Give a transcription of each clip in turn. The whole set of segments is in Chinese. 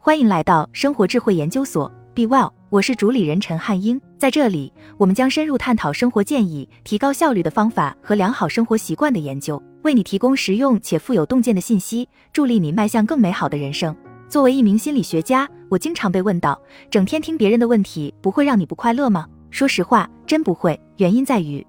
欢迎来到生活智慧研究所，Be Well，我是主理人陈汉英。在这里，我们将深入探讨生活建议、提高效率的方法和良好生活习惯的研究，为你提供实用且富有洞见的信息，助力你迈向更美好的人生。作为一名心理学家，我经常被问到：整天听别人的问题，不会让你不快乐吗？说实话，真不会。原因在于，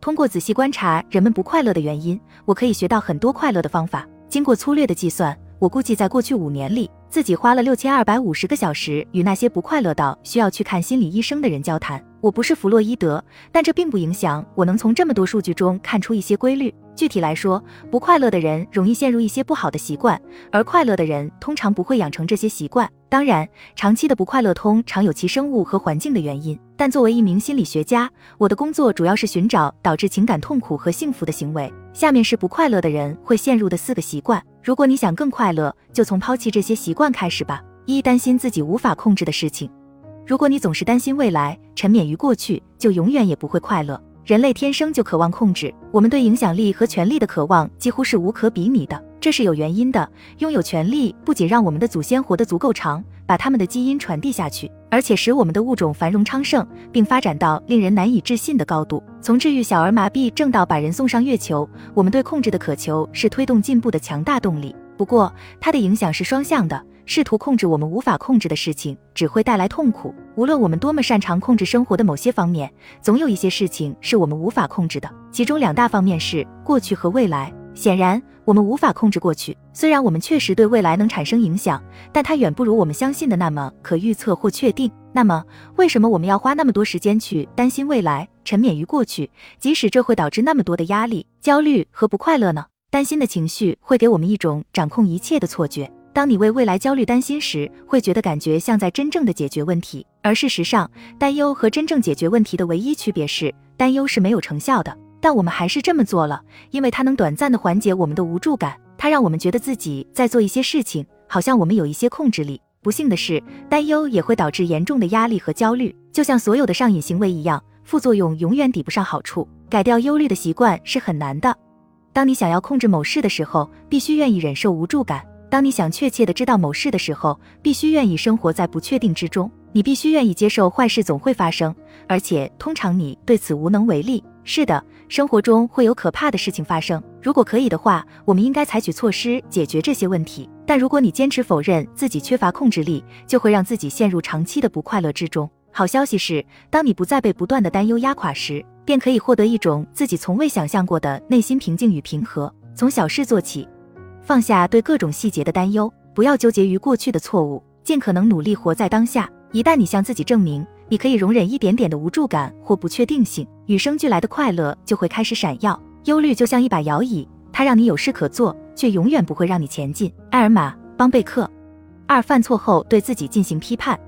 通过仔细观察人们不快乐的原因，我可以学到很多快乐的方法。经过粗略的计算。我估计在过去五年里，自己花了六千二百五十个小时与那些不快乐到需要去看心理医生的人交谈。我不是弗洛伊德，但这并不影响我能从这么多数据中看出一些规律。具体来说，不快乐的人容易陷入一些不好的习惯，而快乐的人通常不会养成这些习惯。当然，长期的不快乐通常有其生物和环境的原因。但作为一名心理学家，我的工作主要是寻找导致情感痛苦和幸福的行为。下面是不快乐的人会陷入的四个习惯。如果你想更快乐，就从抛弃这些习惯开始吧。一、担心自己无法控制的事情。如果你总是担心未来，沉湎于过去，就永远也不会快乐。人类天生就渴望控制，我们对影响力和权力的渴望几乎是无可比拟的。这是有原因的。拥有权力不仅让我们的祖先活得足够长，把他们的基因传递下去。而且使我们的物种繁荣昌盛，并发展到令人难以置信的高度。从治愈小儿麻痹症到把人送上月球，我们对控制的渴求是推动进步的强大动力。不过，它的影响是双向的。试图控制我们无法控制的事情，只会带来痛苦。无论我们多么擅长控制生活的某些方面，总有一些事情是我们无法控制的。其中两大方面是过去和未来。显然，我们无法控制过去，虽然我们确实对未来能产生影响，但它远不如我们相信的那么可预测或确定。那么，为什么我们要花那么多时间去担心未来，沉湎于过去，即使这会导致那么多的压力、焦虑和不快乐呢？担心的情绪会给我们一种掌控一切的错觉。当你为未来焦虑担心时，会觉得感觉像在真正的解决问题，而事实上，担忧和真正解决问题的唯一区别是，担忧是没有成效的。但我们还是这么做了，因为它能短暂的缓解我们的无助感，它让我们觉得自己在做一些事情，好像我们有一些控制力。不幸的是，担忧也会导致严重的压力和焦虑，就像所有的上瘾行为一样，副作用永远抵不上好处。改掉忧虑的习惯是很难的。当你想要控制某事的时候，必须愿意忍受无助感；当你想确切的知道某事的时候，必须愿意生活在不确定之中。你必须愿意接受坏事总会发生，而且通常你对此无能为力。是的。生活中会有可怕的事情发生。如果可以的话，我们应该采取措施解决这些问题。但如果你坚持否认自己缺乏控制力，就会让自己陷入长期的不快乐之中。好消息是，当你不再被不断的担忧压垮时，便可以获得一种自己从未想象过的内心平静与平和。从小事做起，放下对各种细节的担忧，不要纠结于过去的错误，尽可能努力活在当下。一旦你向自己证明，你可以容忍一点点的无助感或不确定性，与生俱来的快乐就会开始闪耀。忧虑就像一把摇椅，它让你有事可做，却永远不会让你前进。艾尔玛·邦贝克。二、犯错后对自己进行批判。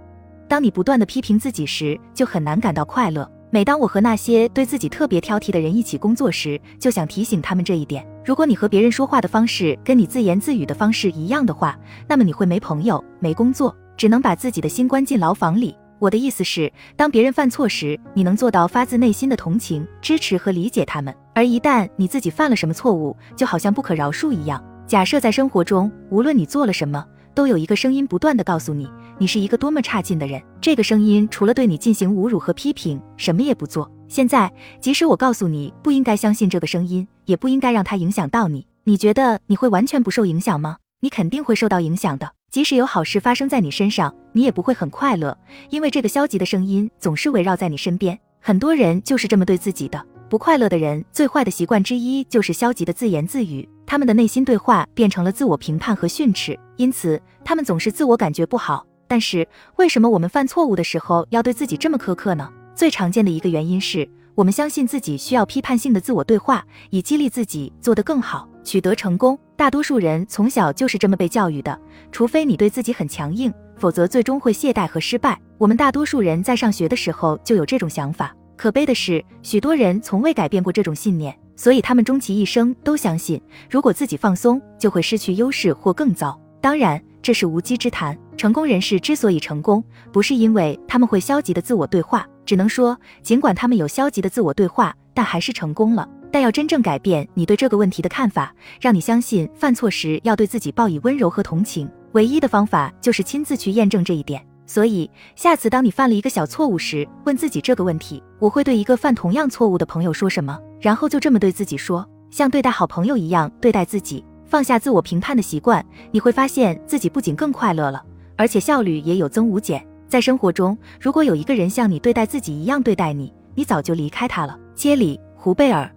当你不断的批评自己时，就很难感到快乐。每当我和那些对自己特别挑剔的人一起工作时，就想提醒他们这一点。如果你和别人说话的方式跟你自言自语的方式一样的话，那么你会没朋友、没工作，只能把自己的心关进牢房里。我的意思是，当别人犯错时，你能做到发自内心的同情、支持和理解他们；而一旦你自己犯了什么错误，就好像不可饶恕一样。假设在生活中，无论你做了什么，都有一个声音不断的告诉你，你是一个多么差劲的人。这个声音除了对你进行侮辱和批评，什么也不做。现在，即使我告诉你不应该相信这个声音，也不应该让它影响到你，你觉得你会完全不受影响吗？你肯定会受到影响的。即使有好事发生在你身上，你也不会很快乐，因为这个消极的声音总是围绕在你身边。很多人就是这么对自己的。不快乐的人最坏的习惯之一就是消极的自言自语，他们的内心对话变成了自我评判和训斥，因此他们总是自我感觉不好。但是为什么我们犯错误的时候要对自己这么苛刻呢？最常见的一个原因是我们相信自己需要批判性的自我对话，以激励自己做得更好。取得成功，大多数人从小就是这么被教育的。除非你对自己很强硬，否则最终会懈怠和失败。我们大多数人在上学的时候就有这种想法。可悲的是，许多人从未改变过这种信念，所以他们终其一生都相信，如果自己放松，就会失去优势或更糟。当然，这是无稽之谈。成功人士之所以成功，不是因为他们会消极的自我对话，只能说，尽管他们有消极的自我对话，但还是成功了。但要真正改变你对这个问题的看法，让你相信犯错时要对自己报以温柔和同情，唯一的方法就是亲自去验证这一点。所以，下次当你犯了一个小错误时，问自己这个问题：我会对一个犯同样错误的朋友说什么？然后就这么对自己说，像对待好朋友一样对待自己，放下自我评判的习惯，你会发现自己不仅更快乐了，而且效率也有增无减。在生活中，如果有一个人像你对待自己一样对待你，你早就离开他了。切里·胡贝尔。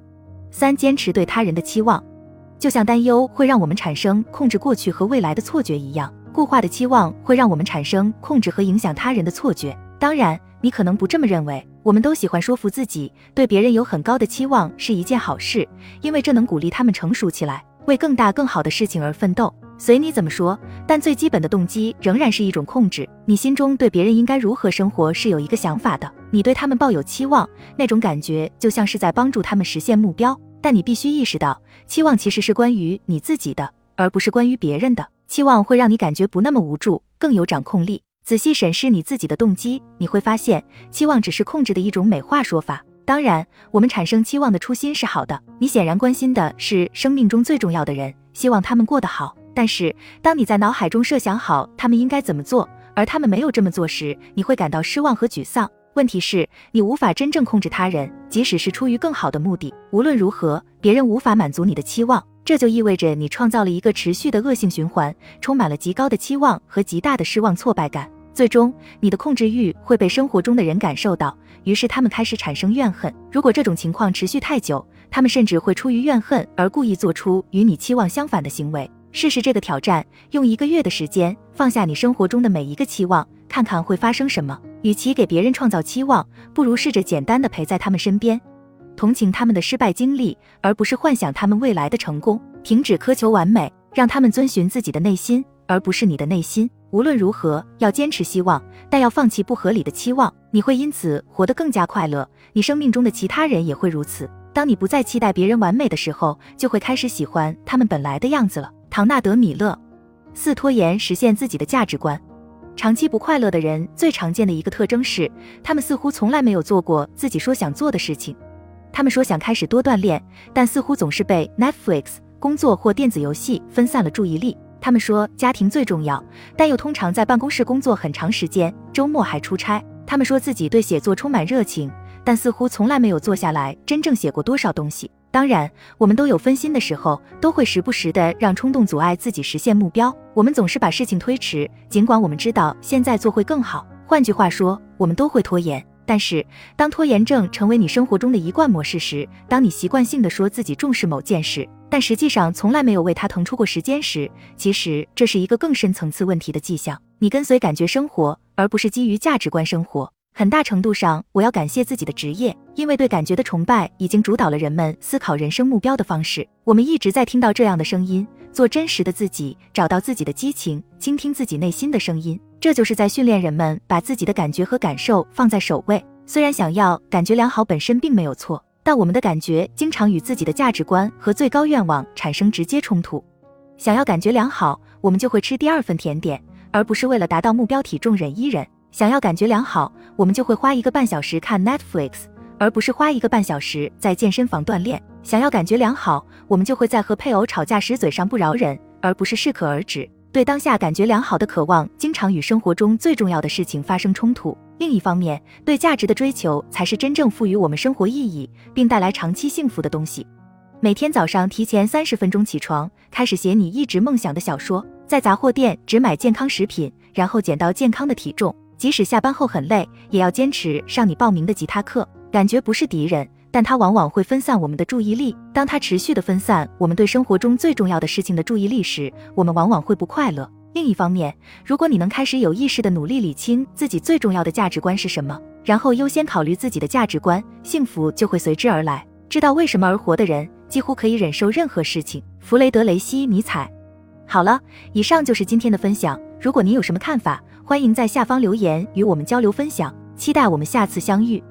三、坚持对他人的期望，就像担忧会让我们产生控制过去和未来的错觉一样。固化的期望会让我们产生控制和影响他人的错觉。当然，你可能不这么认为。我们都喜欢说服自己，对别人有很高的期望是一件好事，因为这能鼓励他们成熟起来，为更大更好的事情而奋斗。随你怎么说，但最基本的动机仍然是一种控制。你心中对别人应该如何生活是有一个想法的，你对他们抱有期望，那种感觉就像是在帮助他们实现目标。但你必须意识到，期望其实是关于你自己的，而不是关于别人的。期望会让你感觉不那么无助，更有掌控力。仔细审视你自己的动机，你会发现，期望只是控制的一种美化说法。当然，我们产生期望的初心是好的。你显然关心的是生命中最重要的人，希望他们过得好。但是，当你在脑海中设想好他们应该怎么做，而他们没有这么做时，你会感到失望和沮丧。问题是，你无法真正控制他人，即使是出于更好的目的。无论如何，别人无法满足你的期望。这就意味着你创造了一个持续的恶性循环，充满了极高的期望和极大的失望挫败感。最终，你的控制欲会被生活中的人感受到，于是他们开始产生怨恨。如果这种情况持续太久，他们甚至会出于怨恨而故意做出与你期望相反的行为。试试这个挑战，用一个月的时间放下你生活中的每一个期望，看看会发生什么。与其给别人创造期望，不如试着简单的陪在他们身边。同情他们的失败经历，而不是幻想他们未来的成功。停止苛求完美，让他们遵循自己的内心，而不是你的内心。无论如何，要坚持希望，但要放弃不合理的期望。你会因此活得更加快乐，你生命中的其他人也会如此。当你不再期待别人完美的时候，就会开始喜欢他们本来的样子了。唐纳德·米勒。四、拖延实现自己的价值观。长期不快乐的人最常见的一个特征是，他们似乎从来没有做过自己说想做的事情。他们说想开始多锻炼，但似乎总是被 Netflix、工作或电子游戏分散了注意力。他们说家庭最重要，但又通常在办公室工作很长时间，周末还出差。他们说自己对写作充满热情，但似乎从来没有坐下来真正写过多少东西。当然，我们都有分心的时候，都会时不时的让冲动阻碍自己实现目标。我们总是把事情推迟，尽管我们知道现在做会更好。换句话说，我们都会拖延。但是，当拖延症成为你生活中的一贯模式时，当你习惯性的说自己重视某件事，但实际上从来没有为它腾出过时间时，其实这是一个更深层次问题的迹象。你跟随感觉生活，而不是基于价值观生活。很大程度上，我要感谢自己的职业，因为对感觉的崇拜已经主导了人们思考人生目标的方式。我们一直在听到这样的声音：做真实的自己，找到自己的激情，倾听自己内心的声音。这就是在训练人们把自己的感觉和感受放在首位。虽然想要感觉良好本身并没有错，但我们的感觉经常与自己的价值观和最高愿望产生直接冲突。想要感觉良好，我们就会吃第二份甜点，而不是为了达到目标体重忍一忍。想要感觉良好，我们就会花一个半小时看 Netflix，而不是花一个半小时在健身房锻炼。想要感觉良好，我们就会在和配偶吵架时嘴上不饶人，而不是适可而止。对当下感觉良好的渴望，经常与生活中最重要的事情发生冲突。另一方面，对价值的追求才是真正赋予我们生活意义，并带来长期幸福的东西。每天早上提前三十分钟起床，开始写你一直梦想的小说，在杂货店只买健康食品，然后减到健康的体重。即使下班后很累，也要坚持上你报名的吉他课。感觉不是敌人，但它往往会分散我们的注意力。当它持续的分散我们对生活中最重要的事情的注意力时，我们往往会不快乐。另一方面，如果你能开始有意识的努力理清自己最重要的价值观是什么，然后优先考虑自己的价值观，幸福就会随之而来。知道为什么而活的人，几乎可以忍受任何事情。弗雷德雷西·尼采。好了，以上就是今天的分享。如果您有什么看法，欢迎在下方留言与我们交流分享，期待我们下次相遇。